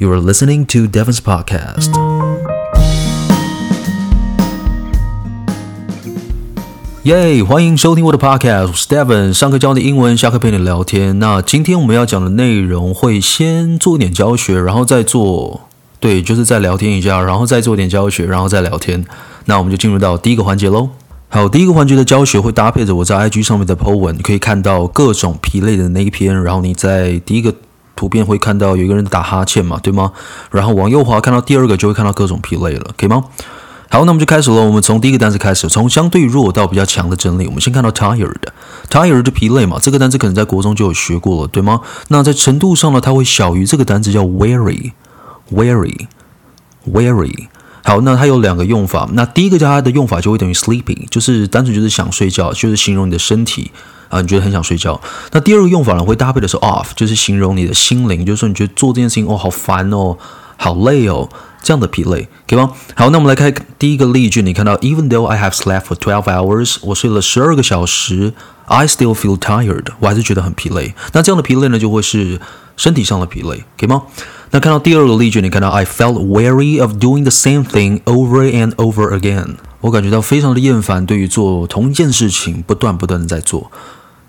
You are listening to Devon's podcast. 耶！欢迎收听我的 podcast，我是 Devon。上课教你英文，下课陪你聊天。那今天我们要讲的内容会先做一点教学，然后再做，对，就是再聊天一下，然后再做点教学，然后再聊天。那我们就进入到第一个环节喽。好，第一个环节的教学会搭配着我在 IG 上面的 po 文，你可以看到各种疲累的那一篇，然后你在第一个。图片会看到有一个人打哈欠嘛，对吗？然后往右滑看到第二个就会看到各种疲累了，可以吗？好，那我们就开始了。我们从第一个单词开始，从相对弱到比较强的整理。我们先看到 tired，tired 就疲累嘛，这个单词可能在国中就有学过了，对吗？那在程度上呢，它会小于这个单词叫 weary，weary，weary。好，那它有两个用法。那第一个叫它的用法就会等于 sleeping，就是单纯就是想睡觉，就是形容你的身体。啊，你觉得很想睡觉？那第二个用法呢，会搭配的是 off，就是形容你的心灵，就是说你觉得做这件事情哦，好烦哦，好累哦，这样的疲累，可以吗？好，那我们来看第一个例句，你看到 Even though I have slept for twelve hours，我睡了十二个小时，I still feel tired，我还是觉得很疲累。那这样的疲累呢，就会是身体上的疲累，可以吗？那看到第二个例句，你看到 I felt weary of doing the same thing over and over again，我感觉到非常的厌烦，对于做同一件事情不断不断的在做。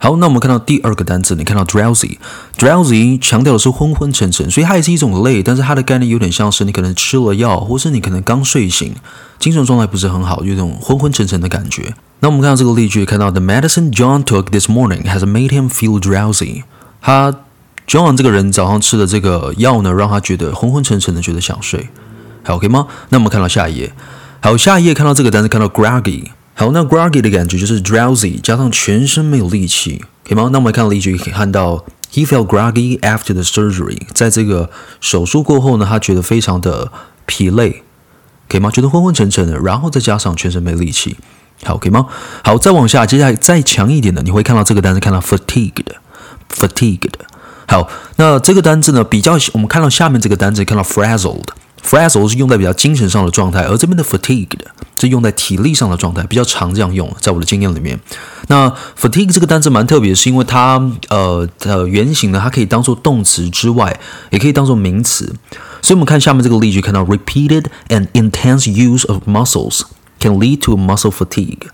好，那我们看到第二个单词，你看到 drowsy，drowsy 强调的是昏昏沉沉，所以它也是一种累，但是它的概念有点像是你可能吃了药，或是你可能刚睡醒，精神状态不是很好，有一种昏昏沉沉的感觉。那我们看到这个例句，看到 The medicine John took this morning has made him feel drowsy。他 John 这个人早上吃的这个药呢，让他觉得昏昏沉沉的，觉得想睡。还 OK 吗？那我们看到下一页，好，下一页看到这个单词，看到 groggy。好，那 groggy 的感觉就是 drowsy 加上全身没有力气，可以吗？那我们看例句，可以看到 he felt groggy after the surgery，在这个手术过后呢，他觉得非常的疲累，可以吗？觉得昏昏沉沉的，然后再加上全身没力气，好，可以吗？好，再往下，接下来再强一点的，你会看到这个单词，看到 fatigued，fatigued。好，那这个单词呢，比较我们看到下面这个单词，看到 frazzled。Frazzle 是用在比较精神上的状态，而这边的 fatigued 是用在体力上的状态，比较常这样用，在我的经验里面。那 fatigue 这个单词蛮特别，是因为它呃呃原型呢，它可以当做动词之外，也可以当做名词。所以我们看下面这个例句，看到 repeated and intense use of muscles can lead to muscle fatigue。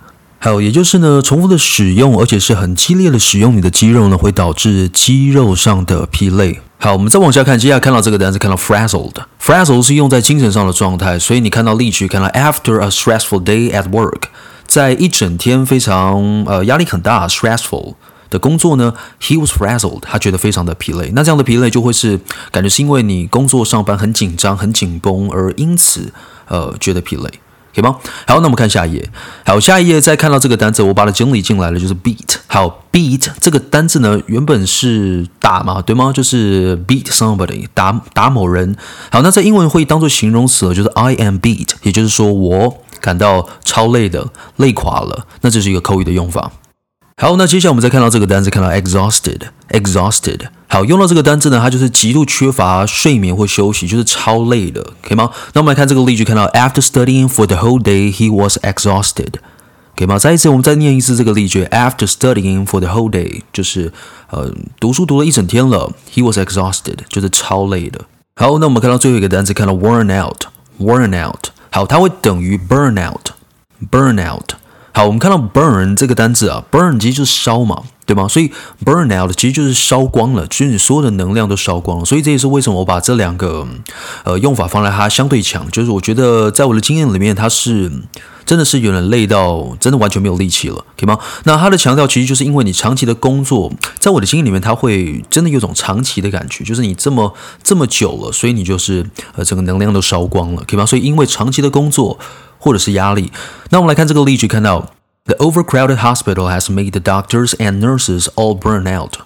还有，也就是呢，重复的使用，而且是很激烈的使用你的肌肉呢，会导致肌肉上的疲累。好，我们再往下看，接下来看到这个单词，看到 frazzled，frazzled 是用在精神上的状态，所以你看到例句，看到 after a stressful day at work，在一整天非常呃压力很大 stressful 的工作呢，he was frazzled，他觉得非常的疲累。那这样的疲累就会是感觉是因为你工作上班很紧张、很紧绷，而因此呃觉得疲累。可以吗？好，那我们看下一页。好，下一页再看到这个单词，我把它整理进来了，就是 beat。好，beat 这个单词呢，原本是打嘛，对吗？就是 beat somebody，打打某人。好，那在英文会当做形容词，就是 I am beat，也就是说我感到超累的，累垮了。那这是一个口语的用法。好，那接下来我们再看到这个单词，看到 exhausted，exhausted。好，用到这个单词呢，它就是极度缺乏睡眠或休息，就是超累的，可以吗？那我们来看这个例句，看到 After studying for the whole day, he was exhausted，可以吗？再一次，我们再念一次这个例句，After studying for the whole day，就是呃，读书读了一整天了，he was exhausted，就是超累的。好，那我们看到最后一个单词，看到 worn out，worn out。好，它会等于 burn out，burn out。 好，我们看到 burn 这个单字啊，burn 其实就是烧嘛，对吗？所以 burn out 其实就是烧光了，就是你所有的能量都烧光了。所以这也是为什么我把这两个呃用法放在它相对强，就是我觉得在我的经验里面，它是真的是有点累到真的完全没有力气了，可以吗？那它的强调其实就是因为你长期的工作，在我的经验里面，它会真的有种长期的感觉，就是你这么这么久了，所以你就是呃整个能量都烧光了，可以吗？所以因为长期的工作。或者是压力。那我们来看这个例句，看到 The overcrowded hospital has made the doctors and nurses all burn out。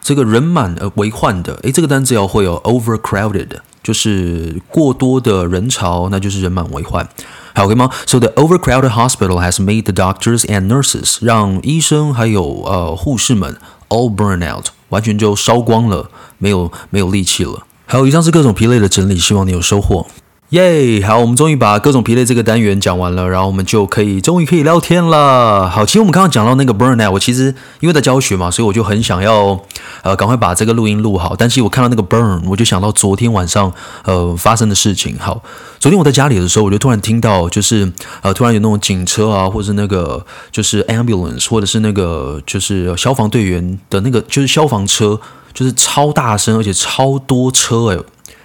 这个人满而为患的，诶，这个单词要会有 overcrowded，就是过多的人潮，那就是人满为患。还 OK 吗？So the overcrowded hospital has made the doctors and nurses，让医生还有呃护士们 all burn out，完全就烧光了，没有没有力气了。还有以上是各种疲累的整理，希望你有收获。耶好，我们终于把各种疲累这个单元讲完了，然后我们就可以终于可以聊天了。好，其实我们刚刚讲到那个 burnout，我其实因为在教学嘛，所以我就很想要呃赶快把这个录音录好。但是我看到那个 burn，我就想到昨天晚上呃发生的事情。好，昨天我在家里的时候，我就突然听到就是呃突然有那种警车啊，或者是那个就是 ambulance，或者是那个就是消防队员的那个就是消防车，就是超大声而且超多车哎，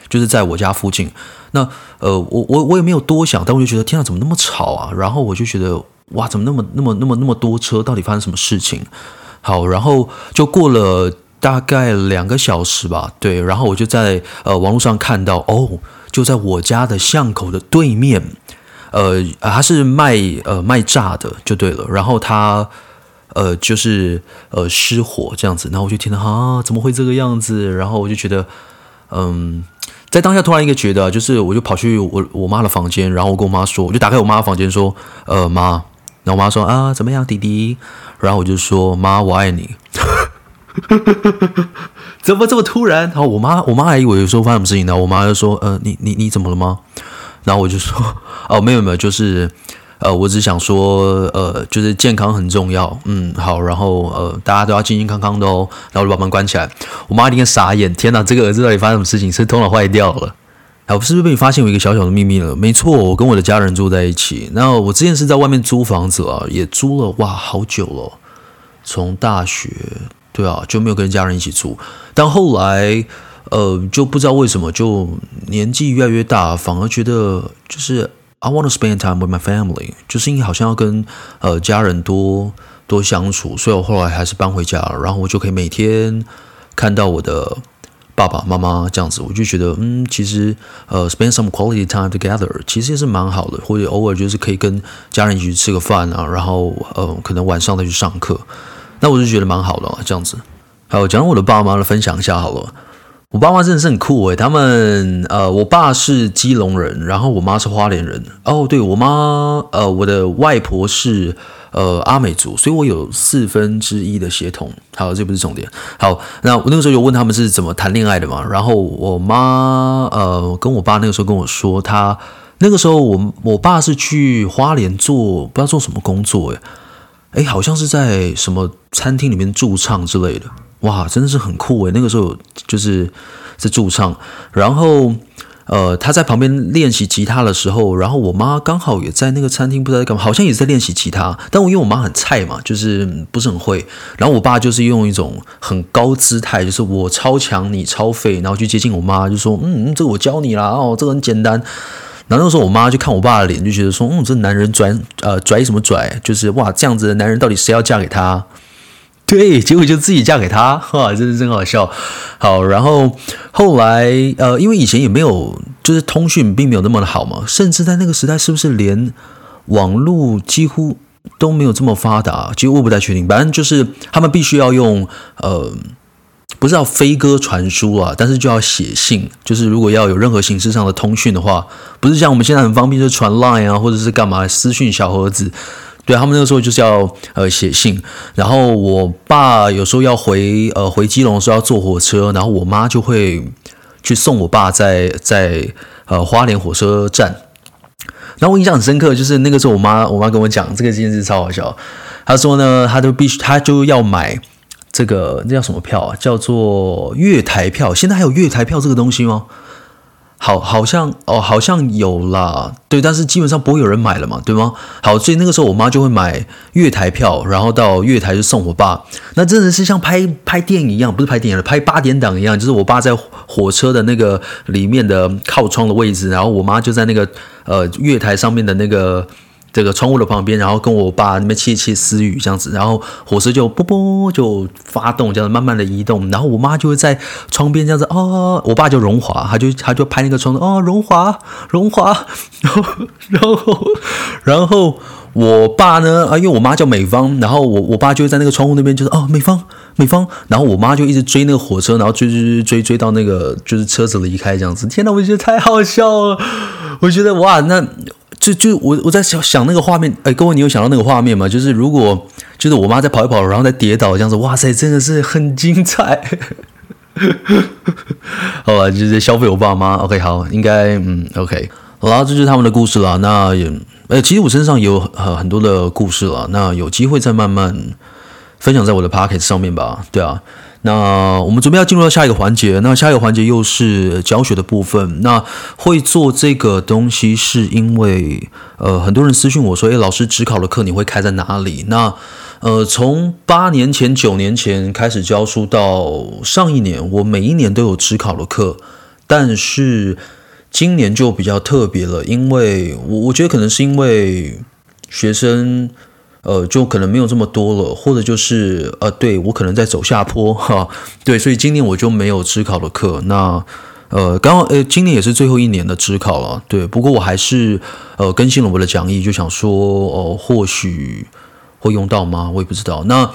就是在我家附近。那呃，我我我也没有多想，但我就觉得天啊，怎么那么吵啊？然后我就觉得哇，怎么那么那么那么那么多车？到底发生什么事情？好，然后就过了大概两个小时吧，对，然后我就在呃网络上看到，哦，就在我家的巷口的对面，呃，他是卖呃卖炸的，就对了。然后他呃就是呃失火这样子，然后我就听到啊，怎么会这个样子？然后我就觉得嗯。在当下突然一个觉得，就是我就跑去我我妈的房间，然后我跟我妈说，我就打开我妈的房间说，呃妈，然后我妈说啊怎么样弟弟，然后我就说妈我爱你，怎么这么突然？然后我妈我妈还以为说发生什么事情呢，我妈就说呃你你你怎么了吗？然后我就说哦没有没有就是。呃，我只想说，呃，就是健康很重要，嗯，好，然后呃，大家都要健健康康的哦，然后就把门关起来。我妈一定傻眼，天哪，这个儿子到底发生什么事情？是头脑坏掉了？好，是不是被你发现我一个小小的秘密了？没错，我跟我的家人住在一起。然后我之前是在外面租房子啊，也租了哇，好久了，从大学对啊，就没有跟家人一起住。但后来，呃，就不知道为什么，就年纪越来越大，反而觉得就是。I want to spend time with my family，就是因为好像要跟呃家人多多相处，所以我后来还是搬回家了，然后我就可以每天看到我的爸爸妈妈这样子，我就觉得嗯，其实呃 spend some quality time together，其实也是蛮好的，或者偶尔就是可以跟家人一起吃个饭啊，然后呃可能晚上再去上课，那我就觉得蛮好的啊，这样子。好，讲我的爸妈来分享一下好了。我爸妈真的是很酷诶，他们呃，我爸是基隆人，然后我妈是花莲人。哦，对，我妈呃，我的外婆是呃阿美族，所以我有四分之一的血统。好，这不是重点。好，那我那个时候有问他们是怎么谈恋爱的嘛？然后我妈呃跟我爸那个时候跟我说，他那个时候我我爸是去花莲做不知道做什么工作诶，诶，好像是在什么餐厅里面驻唱之类的。哇，真的是很酷诶！那个时候就是在驻唱，然后呃，他在旁边练习吉他的时候，然后我妈刚好也在那个餐厅，不知道在干嘛，好像也是在练习吉他。但我因为我妈很菜嘛，就是不是很会。然后我爸就是用一种很高姿态，就是我超强，你超废，然后去接近我妈，就说：“嗯，这个我教你啦，哦，这个很简单。”然后那时候我妈就看我爸的脸，就觉得说：“嗯，这男人拽呃拽什么拽？就是哇，这样子的男人到底谁要嫁给他？” 对，结果就自己嫁给他，哈，真是真好笑。好，然后后来，呃，因为以前也没有，就是通讯并没有那么的好嘛，甚至在那个时代，是不是连网络几乎都没有这么发达？其实我不太确定。反正就是他们必须要用，呃，不是要飞鸽传书啊，但是就要写信。就是如果要有任何形式上的通讯的话，不是像我们现在很方便，就传 Line 啊，或者是干嘛私讯小盒子。对，他们那个时候就是要呃写信，然后我爸有时候要回呃回基隆的时候要坐火车，然后我妈就会去送我爸在在呃花莲火车站。然后我印象很深刻，就是那个时候我妈我妈跟我讲这个件事超好笑，她说呢，她就必须她就要买这个那叫什么票啊？叫做月台票。现在还有月台票这个东西吗？好，好像哦，好像有啦，对，但是基本上不会有人买了嘛，对吗？好，所以那个时候我妈就会买月台票，然后到月台就送我爸。那真的是像拍拍电影一样，不是拍电影了，拍八点档一样，就是我爸在火车的那个里面的靠窗的位置，然后我妈就在那个呃月台上面的那个。这个窗户的旁边，然后跟我爸那边窃窃私语这样子，然后火车就啵啵就发动，这样子慢慢的移动，然后我妈就会在窗边这样子哦，我爸叫荣华，他就他就拍那个窗子哦，荣华荣华，然后然后然后我爸呢啊，因为我妈叫美芳，然后我我爸就会在那个窗户那边就是哦，美芳美芳，然后我妈就一直追那个火车，然后追追追追追到那个就是车子离开这样子，天哪，我觉得太好笑了，我觉得哇那。就就我我在想想那个画面，哎，各位你有想到那个画面吗？就是如果就是我妈在跑一跑，然后再跌倒这样子，哇塞，真的是很精彩。好吧，就是消费我爸妈。OK，好，应该嗯，OK。好啦，这就是他们的故事啦。那也，呃，其实我身上有呃很多的故事了。那有机会再慢慢分享在我的 pocket 上面吧。对啊。那我们准备要进入到下一个环节，那下一个环节又是教学的部分。那会做这个东西是因为，呃，很多人私信我说，诶，老师，职考的课你会开在哪里？那，呃，从八年前、九年前开始教书到上一年，我每一年都有职考的课，但是今年就比较特别了，因为我我觉得可能是因为学生。呃，就可能没有这么多了，或者就是呃，对我可能在走下坡哈，对，所以今年我就没有指考的课。那呃，刚好呃，今年也是最后一年的指考了，对。不过我还是呃更新了我的讲义，就想说哦、呃，或许会用到吗？我也不知道。那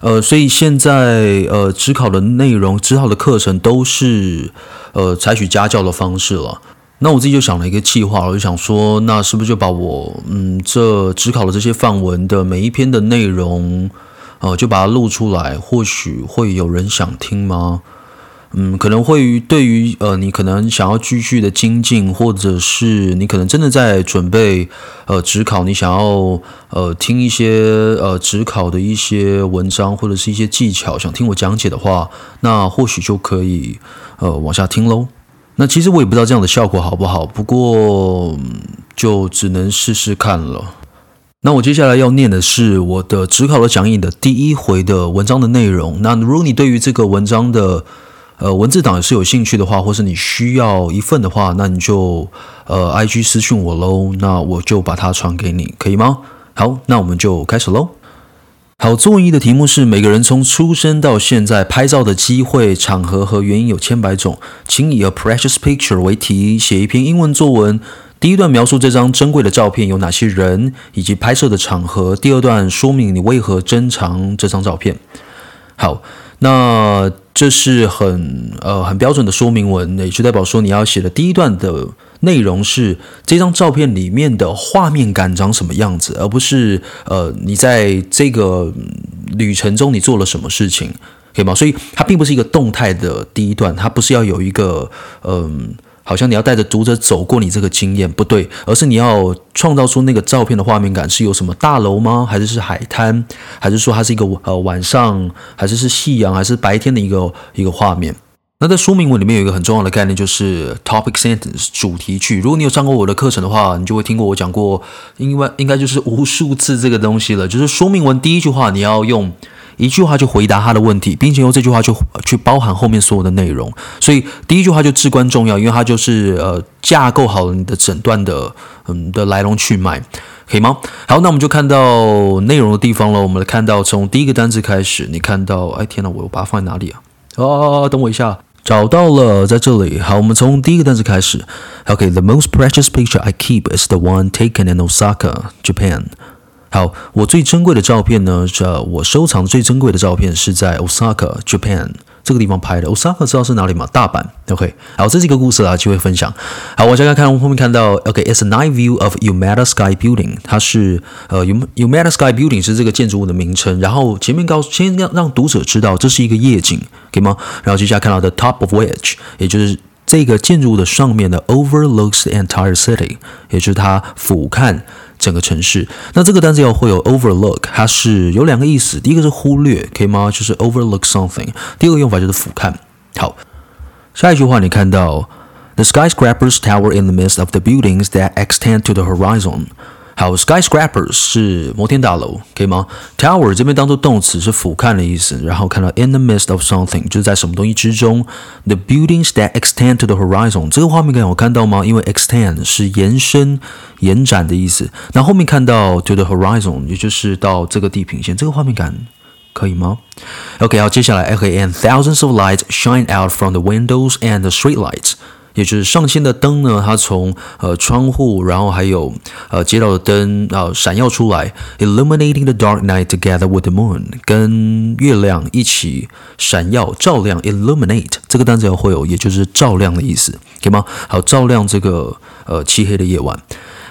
呃，所以现在呃，指考的内容、指考的课程都是呃采取家教的方式了。那我自己就想了一个计划，我就想说，那是不是就把我嗯这指考的这些范文的每一篇的内容，呃，就把它录出来，或许会有人想听吗？嗯，可能会对于呃你可能想要继续的精进，或者是你可能真的在准备呃指考，你想要呃听一些呃指考的一些文章或者是一些技巧，想听我讲解的话，那或许就可以呃往下听喽。那其实我也不知道这样的效果好不好，不过就只能试试看了。那我接下来要念的是我的职考的讲义的第一回的文章的内容。那如果你对于这个文章的呃文字档也是有兴趣的话，或是你需要一份的话，那你就呃 IG 私讯我喽，那我就把它传给你，可以吗？好，那我们就开始喽。好，作文一的题目是：每个人从出生到现在拍照的机会、场合和原因有千百种，请以 a precious picture 为题写一篇英文作文。第一段描述这张珍贵的照片有哪些人以及拍摄的场合。第二段说明你为何珍藏这张照片。好，那这是很呃很标准的说明文，也就代表说你要写的第一段的。内容是这张照片里面的画面感长什么样子，而不是呃你在这个旅程中你做了什么事情，可以吗？所以它并不是一个动态的第一段，它不是要有一个嗯、好像你要带着读者走过你这个经验，不对，而是你要创造出那个照片的画面感是有什么大楼吗？还是是海滩？还是说它是一个呃晚上？还是是夕阳？还是白天的一个一个画面？那在说明文里面有一个很重要的概念，就是 topic sentence 主题句。如果你有上过我的课程的话，你就会听过我讲过，应该应该就是无数次这个东西了。就是说明文第一句话，你要用一句话去回答他的问题，并且用这句话去去包含后面所有的内容。所以第一句话就至关重要，因为它就是呃架构好了你的整段的嗯的来龙去脉，可以吗？好，那我们就看到内容的地方了。我们来看到从第一个单字开始，你看到，哎天哪，我把它放在哪里啊？哦，等我一下。找到了，在这里。好，我们从第一个单词开始。OK，the most precious picture I keep is the one taken in Osaka, Japan. 好，我最珍贵的照片呢，这我收藏最珍贵的照片是在 Osaka, Japan 这个地方拍的。Osaka 知道是哪里吗？大阪。OK，好，这是一个故事啊，机会分享。好，我再来看后面看到，OK，it's a night view of Umeda Sky Building。它是呃，Umeda Sky Building 是这个建筑物的名称。然后前面告诉先让让读者知道这是一个夜景，可以吗？然后接下来看到 the top of which，也就是。这个建筑物的上面的，overlooks the entire city，也就是它俯瞰整个城市。那这个单词要会有 overlook，它是有两个意思，第一个是忽略，可以吗？就是 overlook something。第二个用法就是俯瞰。好，下一句话你看到，the skyscrapers tower in the midst of the buildings that extend to the horizon。好，skyscrapers 是摩天大楼，可以吗？Tower 这边当做动词是俯瞰的意思，然后看到 in the midst of something 就是在什么东西之中。The buildings that extend to the horizon 这个画面感有看到吗？因为 extend 是延伸、延展的意思。那后面看到 to the horizon 也就是到这个地平线，这个画面感可以吗？OK，好，接下来 OK，and thousands of lights shine out from the windows and the street lights。 也就是上千的灯呢，它从呃窗户，然后还有呃街道的灯啊、闪耀出来，illuminating the dark night together with the moon，跟月亮一起闪耀照亮，illuminate 这个单词要会有，也就是照亮的意思，可以吗？好，照亮这个呃漆黑的夜晚。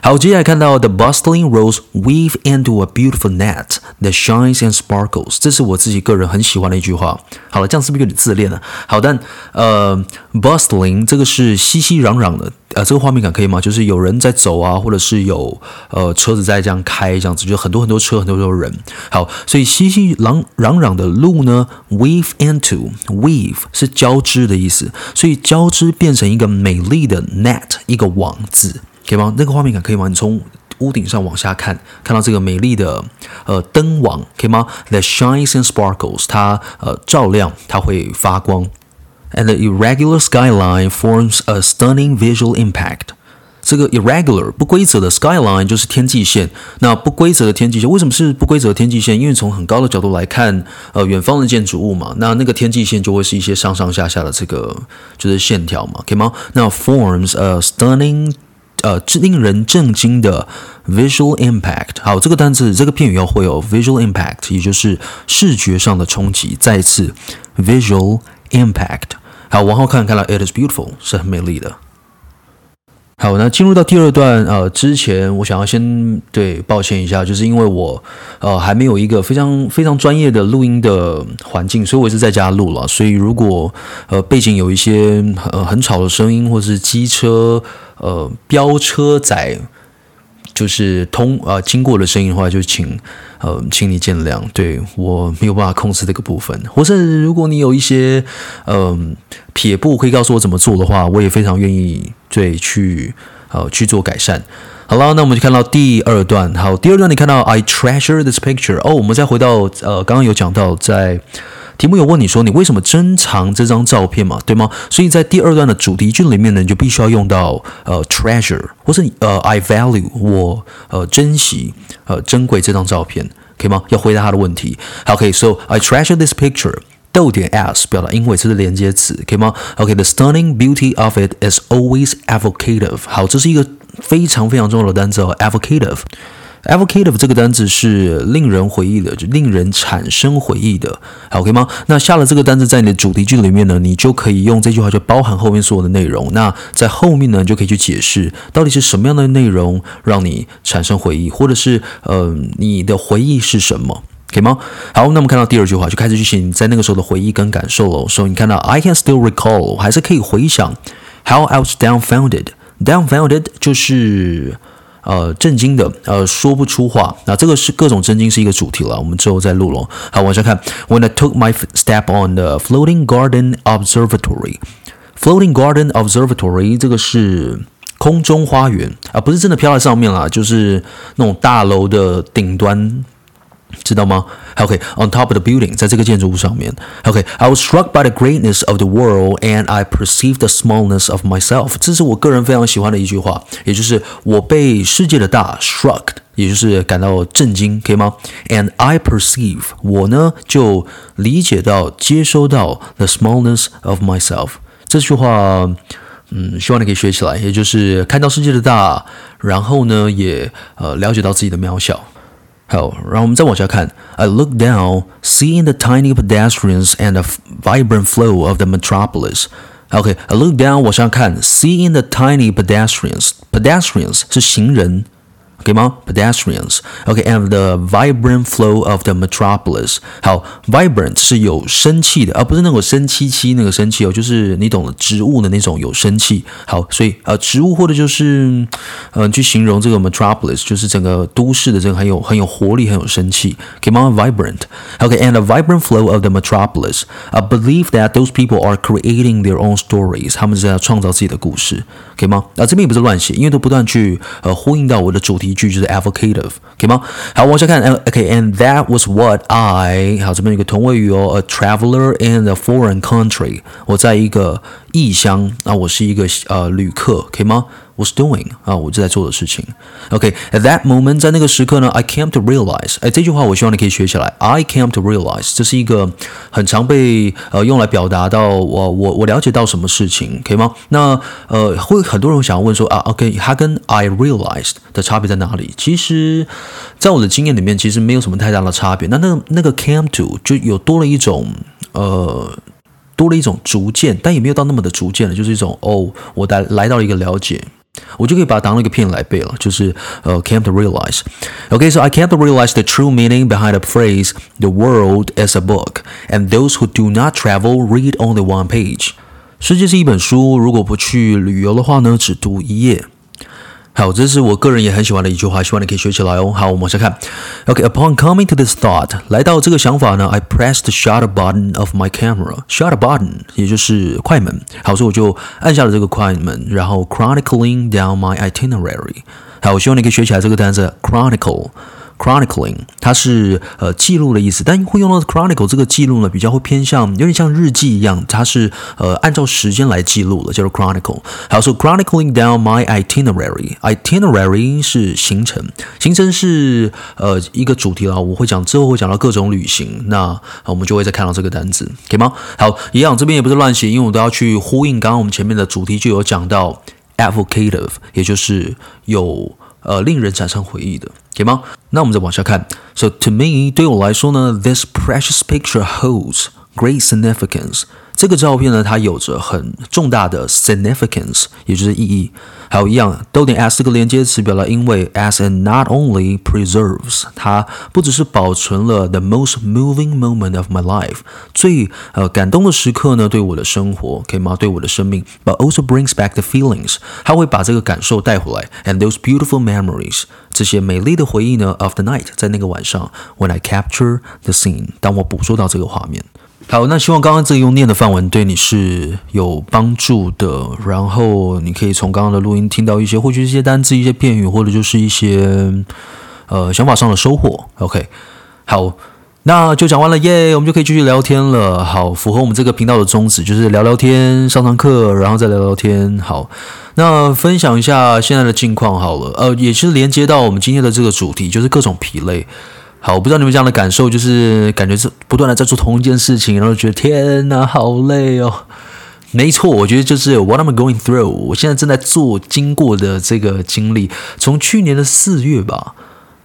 好，接下来看到 The bustling roads weave into a beautiful net that shines and sparkles，这是我自己个人很喜欢的一句话。好了，这样是不是有点自恋了？好，但呃，bustling 这个是熙熙攘攘的，呃，这个画面感可以吗？就是有人在走啊，或者是有呃车子在这样开，这样子就很多很多车，很多很多人。好，所以熙熙攘攘攘的路呢，weave into，weave 是交织的意思，所以交织变成一个美丽的 net，一个网子。可以吗？那个画面感可以吗？你从屋顶上往下看，看到这个美丽的呃灯网，可以吗？That shines and sparkles，它呃照亮，它会发光。And the irregular skyline forms a stunning visual impact。这个 irregular 不规则的 skyline 就是天际线。那不规则的天际线为什么是不规则的天际线？因为从很高的角度来看，呃，远方的建筑物嘛，那那个天际线就会是一些上上下下的这个就是线条嘛，可以吗？那 forms a stunning 呃，令人震惊的 visual impact。好，这个单词，这个片语要会有 visual impact，也就是视觉上的冲击。再次，visual impact。好，往后看，看了 it is beautiful，是很美丽的。好，那进入到第二段，呃，之前我想要先对抱歉一下，就是因为我呃还没有一个非常非常专业的录音的环境，所以我是在家录了。所以如果呃背景有一些呃很吵的声音，或是机车呃飙车载就是通呃经过的声音的话，就请呃请你见谅，对，我没有办法控制这个部分。或是如果你有一些嗯。撇步可以告诉我怎么做的话，我也非常愿意对去呃去做改善。好了，那我们就看到第二段。好，第二段你看到 I treasure this picture。哦，我们再回到呃刚刚有讲到，在题目有问你说你为什么珍藏这张照片嘛，对吗？所以在第二段的主题句里面呢，你就必须要用到呃 treasure，或是呃 I value 我呃珍惜呃珍贵这张照片，可以吗？要回答他的问题。好，OK，so I treasure this picture。逗点 s 表达因为这是连接词，可以吗？OK，the stunning beauty of it is always evocative。好，这是一个非常非常重要的单词哦，evocative。Evocative 这个单词是令人回忆的，就令人产生回忆的，好，可以吗？那下了这个单词在你的主题句里面呢，你就可以用这句话就包含后面所有的内容。那在后面呢，你就可以去解释到底是什么样的内容让你产生回忆，或者是呃，你的回忆是什么？可以吗？好，那么看到第二句话，就开始去写你在那个时候的回忆跟感受了。所以你看到 I can still recall，还是可以回想 how I was dumbfounded。dumbfounded 就是呃震惊的，呃说不出话。那这个是各种震惊是一个主题了，我们之后再录了。好，往下看，When I took my step on the floating garden observatory。floating garden observatory 这个是空中花园啊，不是真的飘在上面啦，就是那种大楼的顶端。知道吗？OK，on top of the building，在这个建筑物上面。OK，I was struck by the greatness of the world and I perceived the smallness of myself。这是我个人非常喜欢的一句话，也就是我被世界的大 struck，也就是感到震惊，可以吗？And I perceive，我呢就理解到、接收到 the smallness of myself。这句话，嗯，希望你可以学起来，也就是看到世界的大，然后呢，也呃了解到自己的渺小。好，然后我们再往下看。I look down, seeing the tiny pedestrians and the vibrant flow of the metropolis. OK, I look down，往下看，seeing the tiny pedestrians. Pedestrians 是行人。 可以吗？Pedestrians, okay, and the vibrant flow of the metropolis。好，vibrant 是有生气的，而不是那种生气气那个生气哦，就是你懂的，植物的那种有生气。好，所以呃，植物或者就是嗯、呃，去形容这个 metropolis，就是整个都市的这个很有很有活力，很有生气。可以吗？Vibrant, okay, and the vibrant flow of the metropolis。I believe that those people are creating their own stories。他们是在创造自己的故事，可以吗？啊，这边也不是乱写，因为都不断去呃呼应到我的主题。一句就是 evocative，可以吗？好，往下看，OK，and that was what I，好，这边有个同位语哦，a traveler in a foreign country，我在一个异乡，那我是一个呃旅客，可以吗 ？Was doing 啊，我正在做的事情。OK，at that moment，在那个时刻呢，I came to realize，哎，这句话我希望你可以学起来。I came to realize，这是一个很常被呃用来表达到我我我了解到什么事情，可以吗？那呃会很多人想要问说啊，OK，它跟 I realized 的差别在哪里？其实，在我的经验里面，其实没有什么太大的差别。那那那个 came to 就有多了一种呃。多了一种逐渐，但也没有到那么的逐渐了，就是一种哦，我来来到了一个了解。我就可以把它当那个片来背了，就是呃，came to realize。OK，so I came to realize the true meaning behind the phrase "the world is a book, and those who do not travel read only one page." 世界是一本书，如果不去旅游的话呢，只读一页。 好，这是我个人也很喜欢的一句话，希望你可以学起来哦。好，我们往下看。OK，upon coming to this thought，来到这个想法呢，I pressed the shutter button of my camera。shutter button 也就是快门。好，所以我就按下了这个快门，然后 chronicling down my itinerary。好，我希望你可以学起来这个单词 chronicle。 Chronicling，它是呃记录的意思，但会用到 chronicle 这个记录呢，比较会偏向有点像日记一样，它是呃按照时间来记录的，叫做 chronicle。还有，说 chronicling down my itinerary，itinerary 是行程，行程是呃一个主题了，我会讲之后会讲到各种旅行，那我们就会再看到这个单词，可以吗？好，一样这边也不是乱写，因为我都要去呼应刚刚我们前面的主题，就有讲到 advocative，也就是有。呃，令人产生回忆的，行吗？那我们再往下看。So to me，对我来说呢，this precious picture holds great significance。这个照片呢，它有着很重大的 significance，也就是意义。还有一样，逗点 as 这个连接词表达因为 as and not only preserves，它不只是保存了 the most moving moment of my life，最呃感动的时刻呢，对我的生活，可以吗？对我的生命，but also brings back the feelings，它会把这个感受带回来，and those beautiful memories，这些美丽的回忆呢，of the night，在那个晚上，when I capture the scene，当我捕捉到这个画面。好，那希望刚刚这个用念的范文对你是有帮助的。然后你可以从刚刚的录音听到一些，或许一些单字、一些片语，或者就是一些呃想法上的收获。OK，好，那就讲完了耶，我们就可以继续聊天了。好，符合我们这个频道的宗旨，就是聊聊天、上上课，然后再聊聊天。好，那分享一下现在的近况好了。呃，也是连接到我们今天的这个主题，就是各种疲累。好，我不知道你们这样的感受，就是感觉是不断的在做同一件事情，然后觉得天哪，好累哦。没错，我觉得就是 what I'm I going through，我现在正在做经过的这个经历，从去年的四月吧，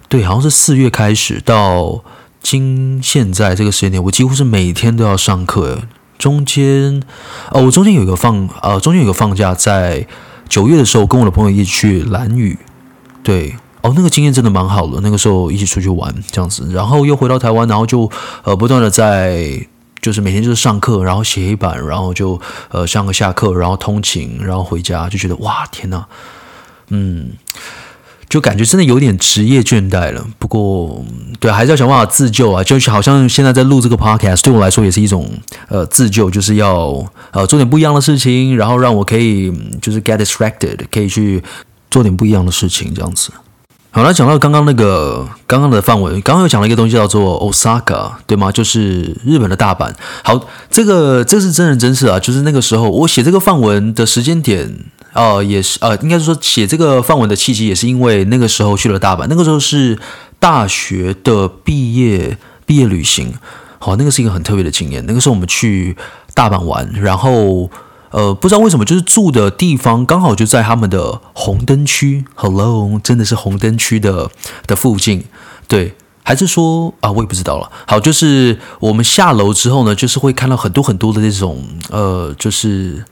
对，好像是四月开始到今现在这个时间点，我几乎是每天都要上课。中间，哦，我中间有一个放，呃，中间有一个放假，在九月的时候，跟我的朋友一起去兰屿，对。哦，那个经验真的蛮好的。那个时候一起出去玩这样子，然后又回到台湾，然后就呃不断的在就是每天就是上课，然后写黑板，然后就呃上个下课，然后通勤，然后回家，就觉得哇天呐，嗯，就感觉真的有点职业倦怠了。不过对，还是要想办法自救啊。就是好像现在在录这个 podcast，对我来说也是一种呃自救，就是要呃做点不一样的事情，然后让我可以就是 get distracted，可以去做点不一样的事情，这样子。好，那讲到刚刚那个刚刚的范围，刚刚有讲了一个东西叫做 Osaka，对吗？就是日本的大阪。好，这个这是真人真事啊，就是那个时候我写这个范文的时间点，呃，也是呃，应该是说写这个范文的契机也是因为那个时候去了大阪，那个时候是大学的毕业毕业旅行。好，那个是一个很特别的经验。那个时候我们去大阪玩，然后。呃，不知道为什么，就是住的地方刚好就在他们的红灯区。Hello，真的是红灯区的的附近，对，还是说啊，我也不知道了。好，就是我们下楼之后呢，就是会看到很多很多的这种，呃，就是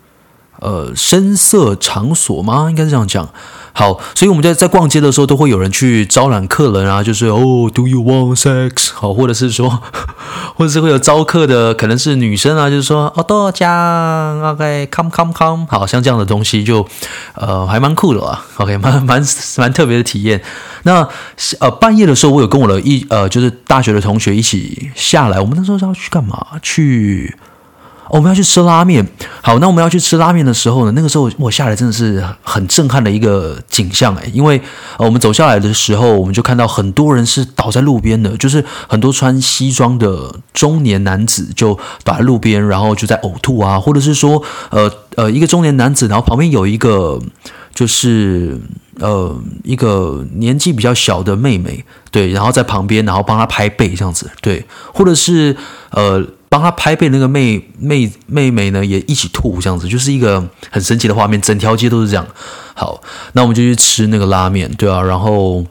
呃，声色场所吗？应该是这样讲。好，所以我们在在逛街的时候，都会有人去招揽客人啊，就是哦，Do you want sex？好，或者是说，或者是会有招客的，可能是女生啊，就是说哦，多少钱？OK，come come come，好像这样的东西就呃还蛮酷的啊。OK，蛮蛮蛮特别的体验。那呃半夜的时候，我有跟我的一呃就是大学的同学一起下来，我们那时候是要去干嘛？去。我们要去吃拉面，好，那我们要去吃拉面的时候呢，那个时候我下来真的是很震撼的一个景象诶，因为呃我们走下来的时候，我们就看到很多人是倒在路边的，就是很多穿西装的中年男子就倒在路边，然后就在呕吐啊，或者是说呃呃一个中年男子，然后旁边有一个就是呃一个年纪比较小的妹妹，对，然后在旁边，然后帮他拍背这样子，对，或者是呃。帮他拍背那个妹妹妹妹呢，也一起吐，这样子就是一个很神奇的画面，整条街都是这样。好，那我们就去吃那个拉面，对啊。然后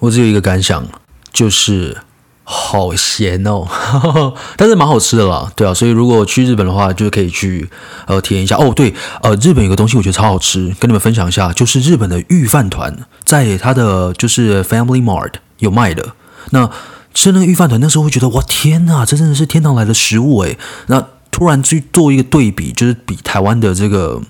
我只有一个感想，就是好咸哦，但是蛮好吃的啦，对啊，所以如果去日本的话，就可以去呃体验一下哦。对，呃，日本有个东西我觉得超好吃，跟你们分享一下，就是日本的御饭团，在他的就是 Family Mart 有卖的。那吃那个御饭团，那时候会觉得哇天呐，这真的是天堂来的食物诶。那突然去做一个对比，就是比台湾的这个。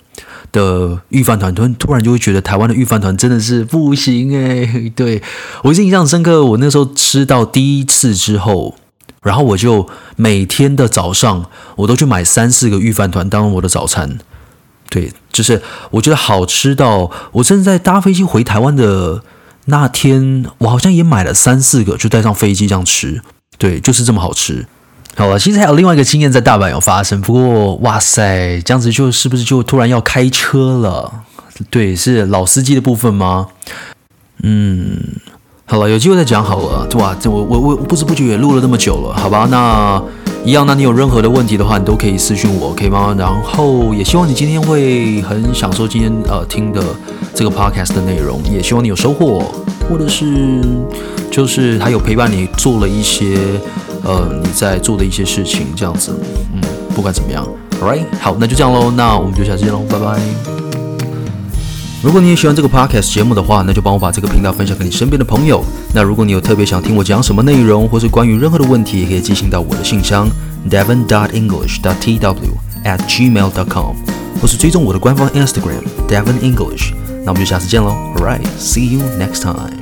的御饭团，突突然就会觉得台湾的御饭团真的是不行诶。对，我印象深刻，我那时候吃到第一次之后，然后我就每天的早上我都去买三四个御饭团当我的早餐。对，就是我觉得好吃到我甚至在搭飞机回台湾的那天，我好像也买了三四个，就带上飞机这样吃。对，就是这么好吃。好了，其实还有另外一个经验在大阪有发生，不过哇塞，这样子就是不是就突然要开车了？对，是老司机的部分吗？嗯，好了，有机会再讲好了。哇，这我我我不知不觉也录了那么久了，好吧？那一样，那你有任何的问题的话，你都可以私讯我，OK 吗？然后也希望你今天会很享受今天呃听的这个 podcast 的内容，也希望你有收获，或者是就是还有陪伴你做了一些。呃，你在做的一些事情，这样子，嗯，不管怎么样，All right，好，那就这样喽，那我们就下次见喽，拜拜。如果你也喜欢这个 podcast 节目的话，那就帮我把这个频道分享给你身边的朋友。那如果你有特别想听我讲什么内容，或是关于任何的问题，也可以寄信到我的信箱 devin dot english dot t w at gmail dot com，或是追踪我的官方 Instagram devin english。那我们就下次见喽，All right，see you next time。